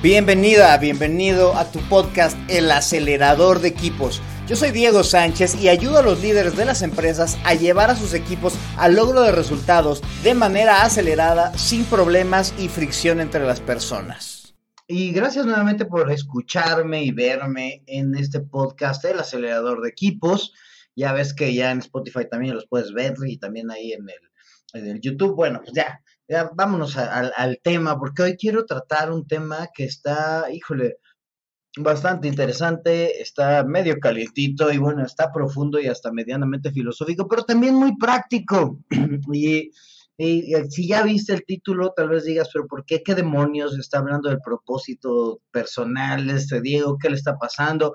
Bienvenida, bienvenido a tu podcast El acelerador de equipos. Yo soy Diego Sánchez y ayudo a los líderes de las empresas a llevar a sus equipos al logro de resultados de manera acelerada, sin problemas y fricción entre las personas. Y gracias nuevamente por escucharme y verme en este podcast El acelerador de equipos. Ya ves que ya en Spotify también los puedes ver y también ahí en el, en el YouTube. Bueno, pues ya, ya vámonos al tema, porque hoy quiero tratar un tema que está, híjole, bastante interesante, está medio calientito y bueno, está profundo y hasta medianamente filosófico, pero también muy práctico. y, y, si ya viste el título, tal vez digas, pero ¿por qué? ¿Qué demonios está hablando del propósito personal de este Diego? ¿Qué le está pasando?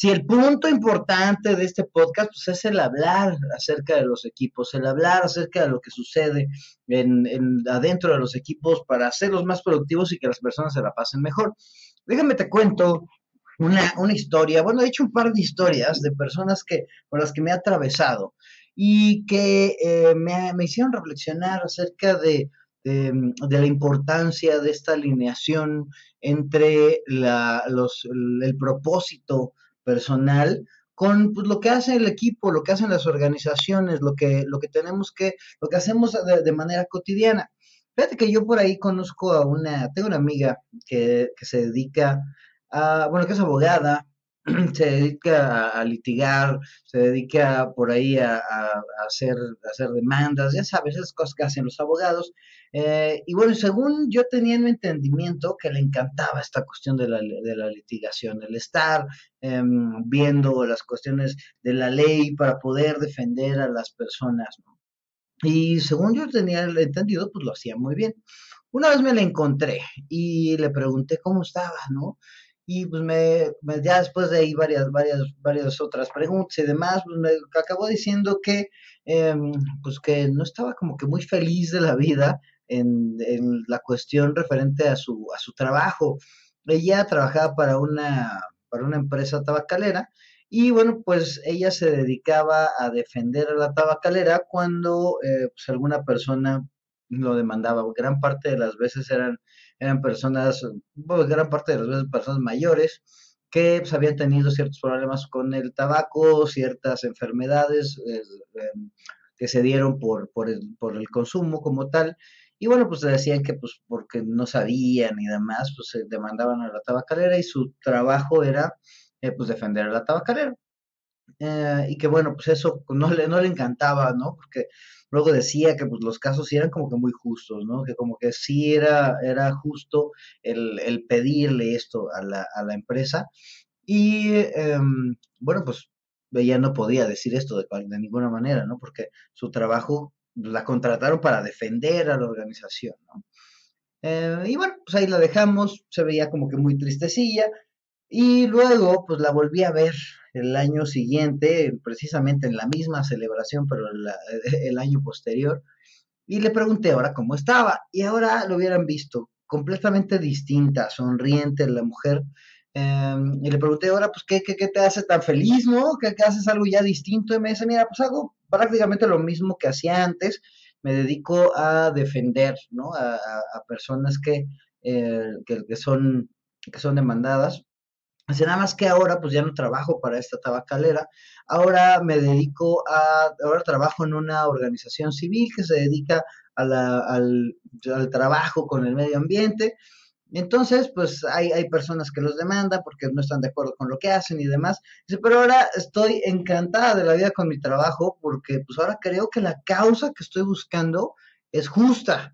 Si el punto importante de este podcast pues, es el hablar acerca de los equipos, el hablar acerca de lo que sucede en, adentro de los equipos para hacerlos más productivos y que las personas se la pasen mejor. Déjame te cuento una, historia, bueno, he hecho un par de historias de personas que, por las que me he atravesado y que eh, me, hicieron reflexionar acerca de, la importancia de esta alineación entre los, el propósito personal con pues, lo que hace el equipo, lo que hacen las organizaciones, lo que, lo que tenemos que, lo que hacemos de, manera cotidiana. Fíjate que yo por ahí conozco a una, tengo una amiga que, que se dedica a, bueno, que es abogada, se dedica a, litigar, se dedica por ahí a, hacer, demandas, ya sabes, esas cosas que hacen los abogados. Eh, y bueno, según yo tenía un entendimiento que le encantaba esta cuestión de la, litigación, el estar em, viendo las cuestiones de la ley para poder defender a las personas. Y según yo tenía el entendido, pues lo hacía muy bien. Una vez me la encontré y le pregunté cómo estaba, ¿no? Y pues me, ya después de ahí varias, varias, varias otras preguntas y demás, pues me acabó diciendo que, em, pues que no estaba como que muy feliz de la vida en, la cuestión referente a su, a su trabajo. Ella trabajaba para una, para una empresa tabacalera y bueno, pues ella se dedicaba a defender a la tabacalera cuando eh, pues alguna persona lo demandaba. Gran parte de las veces eran eran personas, bueno, gran parte de las veces personas mayores, que pues, habían tenido ciertos problemas con el tabaco, ciertas enfermedades eh, em, que se dieron por, por, el, por el consumo como tal. Y bueno, pues decían que pues porque no sabían y demás, pues se demandaban a la tabacalera y su trabajo era eh, pues defender a la tabacalera. Eh, y que bueno, pues eso no le, no le encantaba, ¿no? Porque luego decía que pues, los casos sí eran como que muy justos, ¿no? Que como que sí era, era justo el, pedirle esto a la, a la empresa. Y em, bueno, pues ella no podía decir esto de, de ninguna manera, ¿no? Porque su trabajo la contrataron para defender a la organización, ¿no? Eh, y bueno, pues ahí la dejamos, se veía como que muy tristecilla. Y luego, pues la volví a ver el año siguiente, precisamente en la misma celebración, pero el año posterior, y le pregunté ahora cómo estaba, y ahora lo hubieran visto completamente distinta, sonriente la mujer, em, y le pregunté ahora, pues, ¿qué, qué, te hace tan feliz, no? ¿Qué, haces algo ya distinto? Y me dice, mira, pues hago prácticamente lo mismo que hacía antes, me dedico a defender, ¿no? A, personas que, eh, que, que, son, que son demandadas Así nada más que ahora pues ya no trabajo para esta tabacalera, ahora me dedico a, ahora trabajo en una organización civil que se dedica al, al, trabajo con el medio ambiente. Entonces, pues hay, hay personas que los demandan porque no están de acuerdo con lo que hacen y demás. Dice, pero ahora estoy encantada de la vida con mi trabajo porque pues ahora creo que la causa que estoy buscando es justa.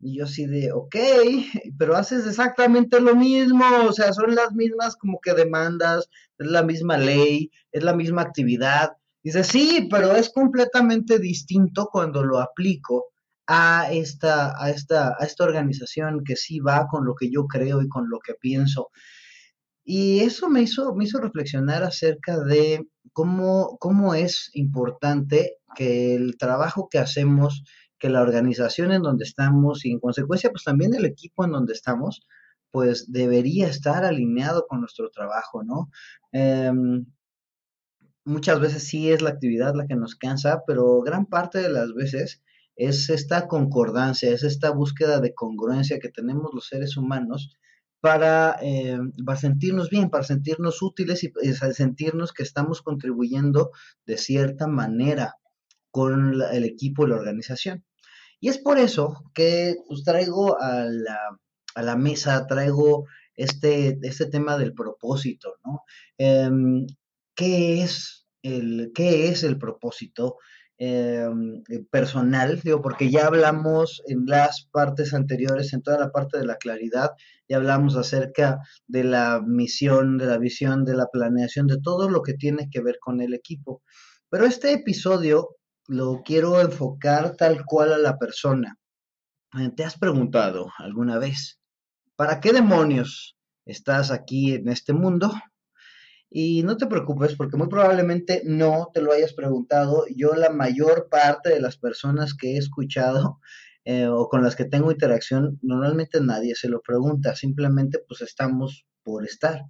Y yo así de, ok, pero haces exactamente lo mismo, o sea, son las mismas como que demandas, es la misma ley, es la misma actividad. Dice, sí, pero es completamente distinto cuando lo aplico a esta, a esta, a esta organización que sí va con lo que yo creo y con lo que pienso. Y eso me hizo, me hizo reflexionar acerca de cómo, cómo es importante que el trabajo que hacemos que la organización en donde estamos y en consecuencia pues también el equipo en donde estamos pues debería estar alineado con nuestro trabajo, ¿no? Em, muchas veces sí es la actividad la que nos cansa, pero gran parte de las veces es esta concordancia, es esta búsqueda de congruencia que tenemos los seres humanos para, eh, para sentirnos bien, para sentirnos útiles y sentirnos que estamos contribuyendo de cierta manera con el equipo y la organización. Y es por eso que pues, traigo a la, a la mesa, traigo este, este tema del propósito, ¿no? Em, ¿qué, es el, ¿Qué es el propósito? Eh, personal, digo, porque ya hablamos en las partes anteriores, en toda la parte de la claridad, ya hablamos acerca de la misión, de la visión, de la planeación, de todo lo que tiene que ver con el equipo. Pero este episodio lo quiero enfocar tal cual a la persona. Eh, ¿Te has preguntado alguna vez, ¿para qué demonios estás aquí en este mundo? Y no te preocupes porque muy probablemente no te lo hayas preguntado. Yo la mayor parte de las personas que he escuchado eh, o con las que tengo interacción, normalmente nadie se lo pregunta, simplemente pues estamos por estar.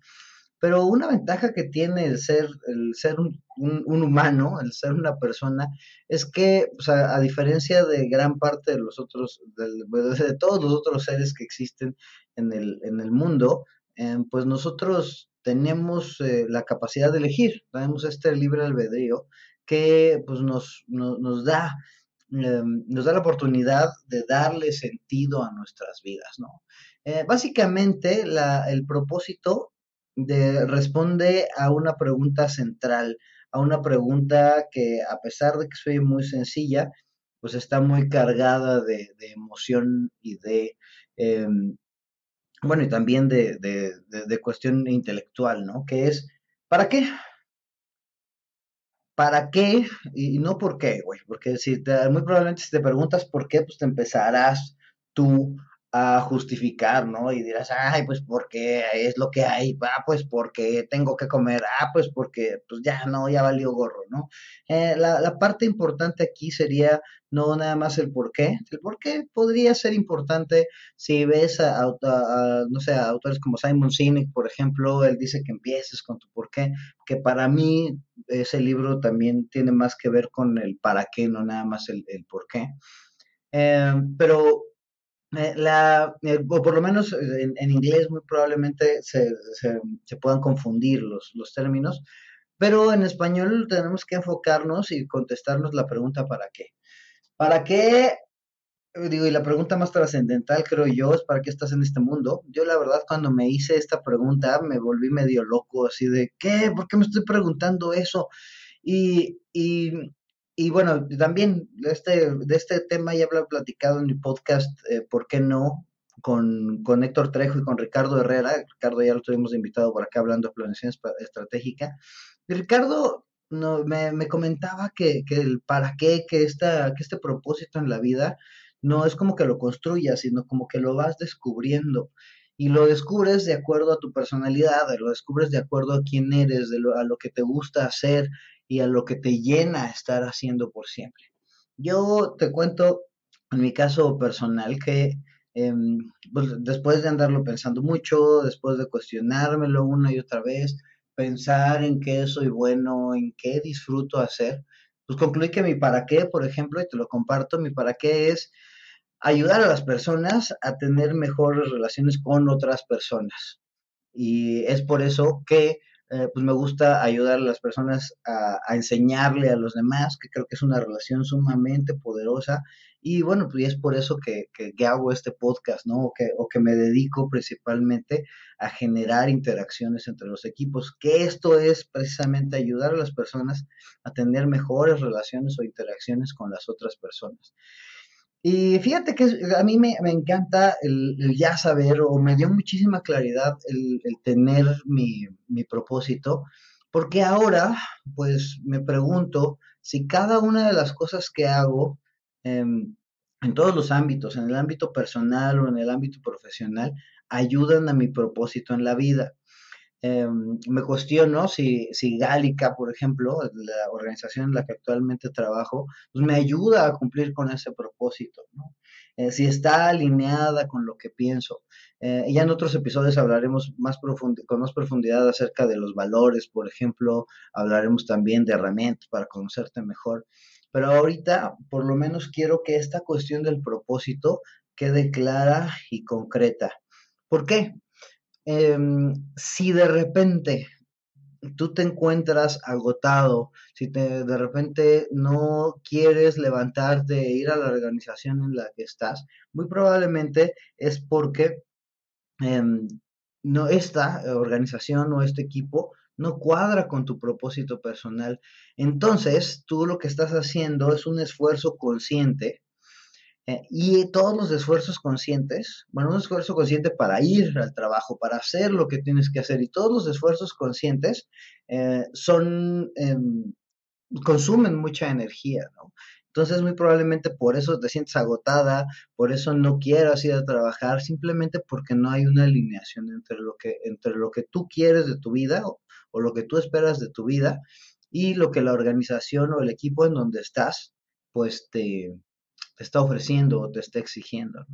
Pero una ventaja que tiene el ser, el ser un, humano, el ser una persona, es que, a, diferencia de gran parte de los otros, de, todos los otros seres que existen en el, en el mundo, eh, pues nosotros tenemos eh, la capacidad de elegir, tenemos este libre albedrío que pues, nos, nos, da, eh, nos da la oportunidad de darle sentido a nuestras vidas. ¿no? Eh, básicamente, el propósito de, responde a una pregunta central, a una pregunta que a pesar de que soy muy sencilla, pues está muy cargada de, emoción y de, em, bueno, y también de, de, cuestión intelectual, ¿no? Que es, ¿para qué? ¿Para qué? Y no por qué, güey, porque si te, muy probablemente si te preguntas por qué, pues te empezarás tú a justificar, ¿no? Y dirás, ay, pues porque es lo que hay, ah, pues porque tengo que comer, ah, pues porque, pues ya, no, ya valió gorro, ¿no? Eh, la, parte importante aquí sería no nada más el por qué, el por qué podría ser importante si ves a, no sé, a autores como Simon Sinek, por ejemplo, él dice que empieces con tu por qué, que para mí ese libro también tiene más que ver con el para qué, no nada más el, el por qué. Eh, pero la, eh, o por lo menos eh, en, inglés muy probablemente se, puedan confundir los, los, términos, pero en español tenemos que enfocarnos y contestarnos la pregunta ¿para qué? ¿Para qué? Digo, y la pregunta más trascendental creo yo es ¿para qué estás en este mundo? Yo la verdad cuando me hice esta pregunta me volví medio loco, así de ¿qué? ¿Por qué me estoy preguntando eso? Y, y y bueno, también este, de este tema ya he platicado en mi podcast, eh, ¿por qué no? Con, con, Héctor Trejo y con Ricardo Herrera. Ricardo ya lo tuvimos invitado por acá hablando de planeación estratégica. Ricardo no, me, me, comentaba que, que, el para qué, que, esta, que este propósito en la vida no es como que lo construyas, sino como que lo vas descubriendo. Y lo descubres de acuerdo a tu personalidad, lo descubres de acuerdo a quién eres, de lo, a lo que te gusta hacer y a lo que te llena estar haciendo por siempre. Yo te cuento, en mi caso personal, que em, pues, después de andarlo pensando mucho, después de cuestionármelo una y otra vez, pensar en qué soy bueno, en qué disfruto hacer, pues concluí que mi para qué, por ejemplo, y te lo comparto, mi para qué es ayudar a las personas a tener mejores relaciones con otras personas. Y es por eso que eh, pues me gusta ayudar a las personas a, enseñarle a los demás, que creo que es una relación sumamente poderosa. Y bueno, pues es por eso que, que, hago este podcast, ¿no? O que, o que me dedico principalmente a generar interacciones entre los equipos, que esto es precisamente ayudar a las personas a tener mejores relaciones o interacciones con las otras personas. Y fíjate que a mí me, encanta el, ya saber, o me dio muchísima claridad el, tener mi, propósito, porque ahora, pues me pregunto si cada una de las cosas que hago em, en todos los ámbitos, en el ámbito personal o en el ámbito profesional, ayudan a mi propósito en la vida. Em, me cuestiono si, si Gálica, por ejemplo, la organización en la que actualmente trabajo, pues me ayuda a cumplir con ese propósito. Eh, si está alineada con lo que pienso. Eh, ya en otros episodios hablaremos con más profundidad acerca de los valores, por ejemplo, hablaremos también de herramientas para conocerte mejor. Pero ahorita, por lo menos, quiero que esta cuestión del propósito quede clara y concreta. ¿Por qué? Em, si de repente tú te encuentras agotado, si te, de repente no quieres levantarte e ir a la organización en la que estás, muy probablemente es porque em, no, esta organización o este equipo no cuadra con tu propósito personal. Entonces, tú lo que estás haciendo es un esfuerzo consciente eh, y todos los esfuerzos conscientes, bueno, un esfuerzo consciente para ir al trabajo, para hacer lo que tienes que hacer, y todos los esfuerzos conscientes eh, son, em, consumen mucha energía, ¿no? Entonces, muy probablemente por eso te sientes agotada, por eso no quieras ir a trabajar, simplemente porque no hay una alineación entre lo que, entre lo que tú quieres de tu vida o, o lo que tú esperas de tu vida y lo que la organización o el equipo en donde estás, pues te, te está ofreciendo o te está exigiendo.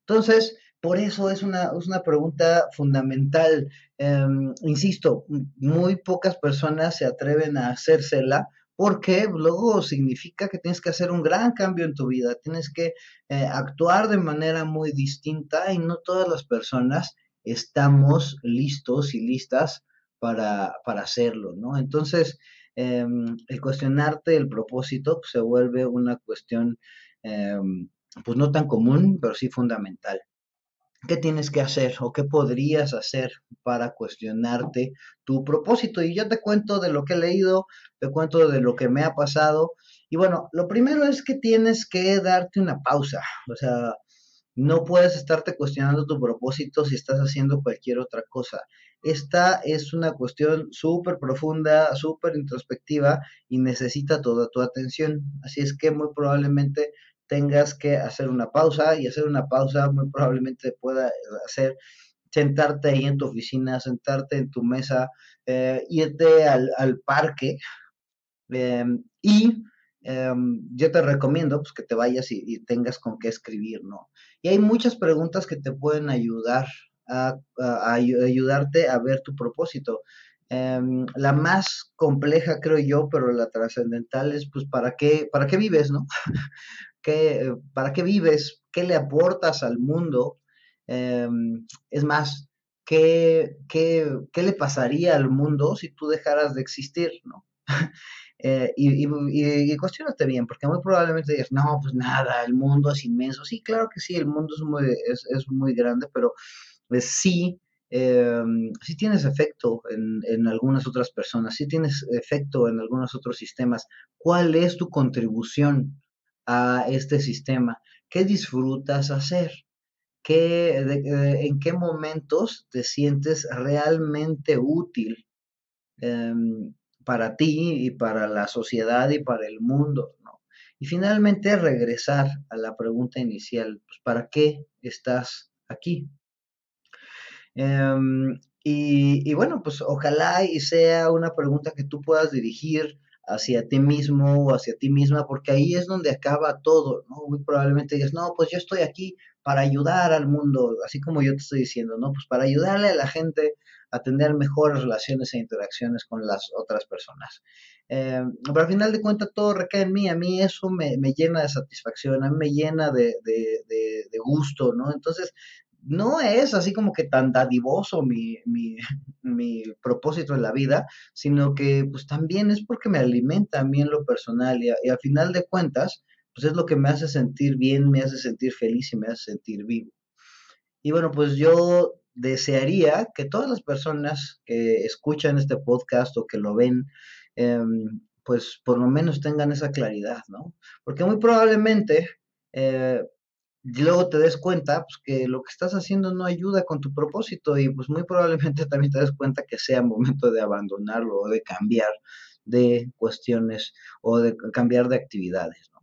Entonces, por eso es una, es una pregunta fundamental. Em, insisto, muy pocas personas se atreven a hacérsela porque luego significa que tienes que hacer un gran cambio en tu vida, tienes que eh, actuar de manera muy distinta y no todas las personas estamos listos y listas para, para hacerlo, ¿no? Entonces, em, el cuestionarte el propósito se vuelve una cuestión Em, pues no tan común, pero sí fundamental. ¿Qué tienes que hacer o qué podrías hacer para cuestionarte tu propósito? Y yo te cuento de lo que he leído, te cuento de lo que me ha pasado. Y bueno, lo primero es que tienes que darte una pausa. O sea, no puedes estarte cuestionando tu propósito si estás haciendo cualquier otra cosa. Esta es una cuestión súper profunda, súper introspectiva y necesita toda tu atención. Así es que muy probablemente tengas que hacer una pausa y hacer una pausa muy probablemente pueda hacer sentarte ahí en tu oficina, sentarte en tu mesa, eh, irte al, parque em, y em, yo te recomiendo pues, que te vayas y, tengas con qué escribir, ¿no? Y hay muchas preguntas que te pueden ayudar a, ayudarte a ver tu propósito. Em, la más compleja, creo yo, pero la trascendental es, pues, ¿para qué, ¿para qué vives, no? ¿Para qué vives? ¿Qué le aportas al mundo? Em, es más, ¿qué, qué, le pasaría al mundo si tú dejaras de existir? ¿no? Eh, y, y, cuestionate bien, porque muy probablemente digas, no, pues nada, el mundo es inmenso. Sí, claro que sí, el mundo es muy, es, muy grande, pero pues, sí, em, sí tienes efecto en, en, algunas otras personas, sí tienes efecto en algunos otros sistemas. ¿Cuál es tu contribución a este sistema? ¿Qué disfrutas hacer? ¿Qué, eh, ¿En qué momentos te sientes realmente útil em, para ti y para la sociedad y para el mundo? ¿no? Y finalmente regresar a la pregunta inicial, pues, ¿para qué estás aquí? Em, y, y, bueno, pues ojalá y sea una pregunta que tú puedas dirigir hacia ti mismo o hacia ti misma, porque ahí es donde acaba todo, ¿no? Muy probablemente digas, no, pues yo estoy aquí para ayudar al mundo, así como yo te estoy diciendo, ¿no? Pues para ayudarle a la gente a tener mejores relaciones e interacciones con las otras personas. Eh, pero al final de cuentas todo recae en mí, a mí eso me, llena de satisfacción, a mí me llena de, de gusto, ¿no? Entonces, no es así como que tan dadivoso mi, mi, propósito en la vida, sino que pues también es porque me alimenta a mí lo personal y, y al final de cuentas, pues es lo que me hace sentir bien, me hace sentir feliz y me hace sentir vivo. Y bueno, pues yo desearía que todas las personas que escuchan este podcast o que lo ven, em, pues por lo menos tengan esa claridad, ¿no? Porque muy probablemente eh, y luego te des cuenta pues, que lo que estás haciendo no ayuda con tu propósito y pues muy probablemente también te des cuenta que sea momento de abandonarlo o de cambiar de cuestiones o de cambiar de actividades. ¿no?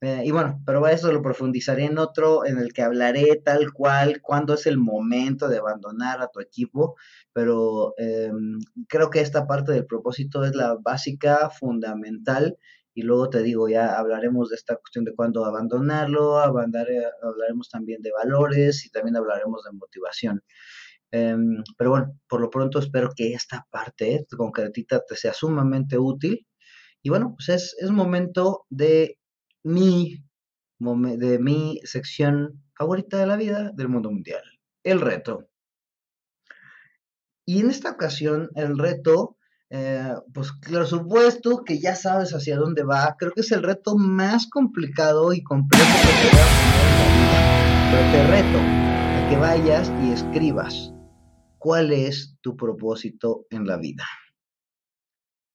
Eh, y bueno, pero eso lo profundizaré en otro en el que hablaré tal cual cuándo es el momento de abandonar a tu equipo, pero em, creo que esta parte del propósito es la básica, fundamental y luego te digo, ya hablaremos de esta cuestión de cuándo abandonarlo, hablaremos también de valores y también hablaremos de motivación. Em, pero bueno, por lo pronto espero que esta parte concretita te sea sumamente útil. Y bueno, pues es, es momento de mi, de mi sección favorita de la vida del mundo mundial, el reto. Y en esta ocasión el reto, eh, pues por supuesto que ya sabes hacia dónde va. Creo que es el reto más complicado y complejo que te a Pero te reto a que vayas y escribas cuál es tu propósito en la vida.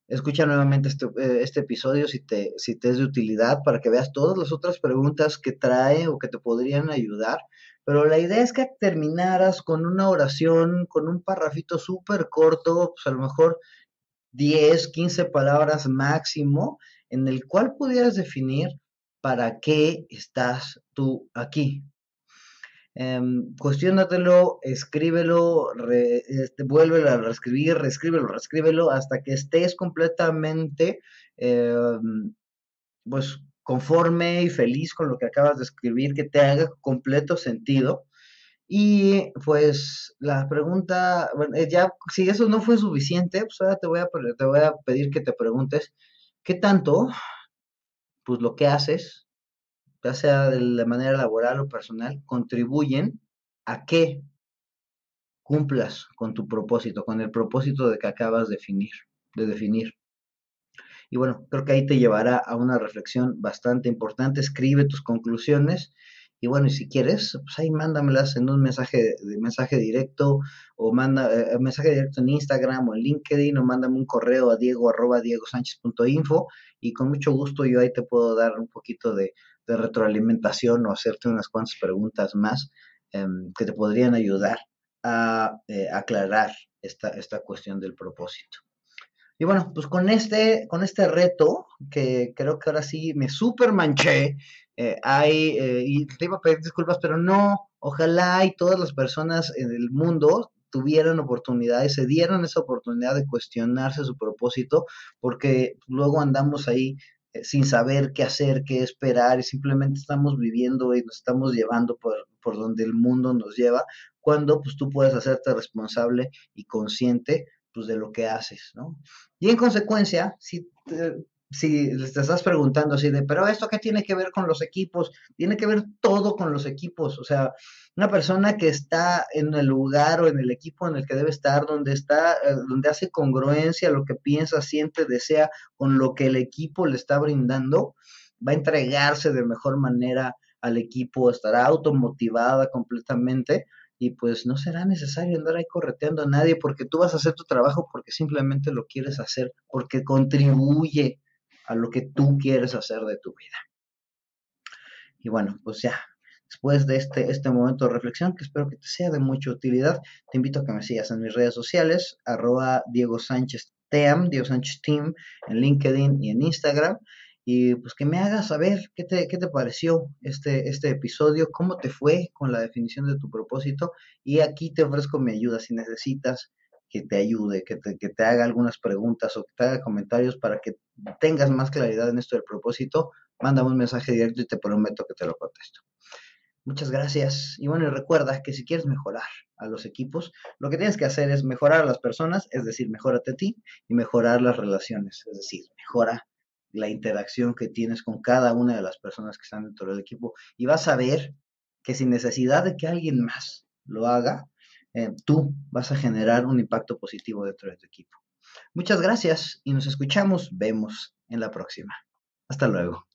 Escucha nuevamente este, eh, este, episodio si te, si te es de utilidad para que veas todas las otras preguntas que trae o que te podrían ayudar. Pero la idea es que terminaras con una oración, con un parrafito súper corto, pues a lo mejor 10, 15 palabras máximo, en el cual pudieras definir para qué estás tú aquí, eh, cuestionatelo, escríbelo, re, este, vuélvelo a reescribir, reescríbelo, reescríbelo, hasta que estés completamente, em, pues, conforme y feliz con lo que acabas de escribir, que te haga completo sentido. Y pues la pregunta, bueno, eh, ya si eso no fue suficiente, pues ahora te voy a, te voy a pedir que te preguntes, ¿qué tanto, pues lo que haces, ya sea de manera laboral o personal, contribuyen a que cumplas con tu propósito, con el propósito de que acabas de definir, de definir. Y bueno, creo que ahí te llevará a una reflexión bastante importante. Escribe tus conclusiones y bueno, y si quieres, pues ahí mándamelas en un mensaje, de mensaje directo o manda eh, mensaje directo en Instagram o en LinkedIn o mándame un correo a diego arroba diegosánchez.info y con mucho gusto yo ahí te puedo dar un poquito de, retroalimentación o hacerte unas cuantas preguntas más em, que te podrían ayudar a eh, aclarar esta, esta cuestión del propósito. Y bueno, pues con este, con este reto, que creo que ahora sí me super manché, eh, hay, eh, y te iba a pedir disculpas, pero no, ojalá y todas las personas en el mundo tuvieran oportunidades, se dieran esa oportunidad de cuestionarse su propósito, porque luego andamos ahí eh, sin saber qué hacer, qué esperar, y simplemente estamos viviendo y nos estamos llevando por, por donde el mundo nos lleva, cuando pues tú puedes hacerte responsable y consciente pues de lo que haces, ¿no? Y en consecuencia, si si te estás preguntando así de, pero esto qué tiene que ver con los equipos, tiene que ver todo con los equipos, o sea, una persona que está en el lugar o en el equipo en el que debe estar, donde está, eh, donde hace congruencia lo que piensa, siente, desea con lo que el equipo le está brindando, va a entregarse de mejor manera al equipo, estará automotivada completamente y pues no será necesario andar ahí correteando a nadie porque tú vas a hacer tu trabajo porque simplemente lo quieres hacer, porque contribuye a lo que tú quieres hacer de tu vida. Y bueno, pues ya, después de este, este momento de reflexión, que espero que te sea de mucha utilidad, te invito a que me sigas en mis redes sociales, arroba Diego Sánchez Team, Diego Sánchez Team, en LinkedIn y en Instagram. Y pues que me hagas saber qué te, qué te pareció este, este episodio, cómo te fue con la definición de tu propósito. Y aquí te ofrezco mi ayuda si necesitas que te ayude, que te, que te haga algunas preguntas o que te haga comentarios para que tengas más claridad en esto del propósito, mándame un mensaje directo y te prometo que te lo contesto. Muchas gracias. Y bueno, recuerda que si quieres mejorar a los equipos, lo que tienes que hacer es mejorar a las personas, es decir, mejórate a ti y mejorar las relaciones, es decir, mejora la interacción que tienes con cada una de las personas que están dentro del equipo y vas a ver que sin necesidad de que alguien más lo haga, eh, tú vas a generar un impacto positivo dentro de tu equipo. Muchas gracias y nos escuchamos, vemos en la próxima. Hasta luego.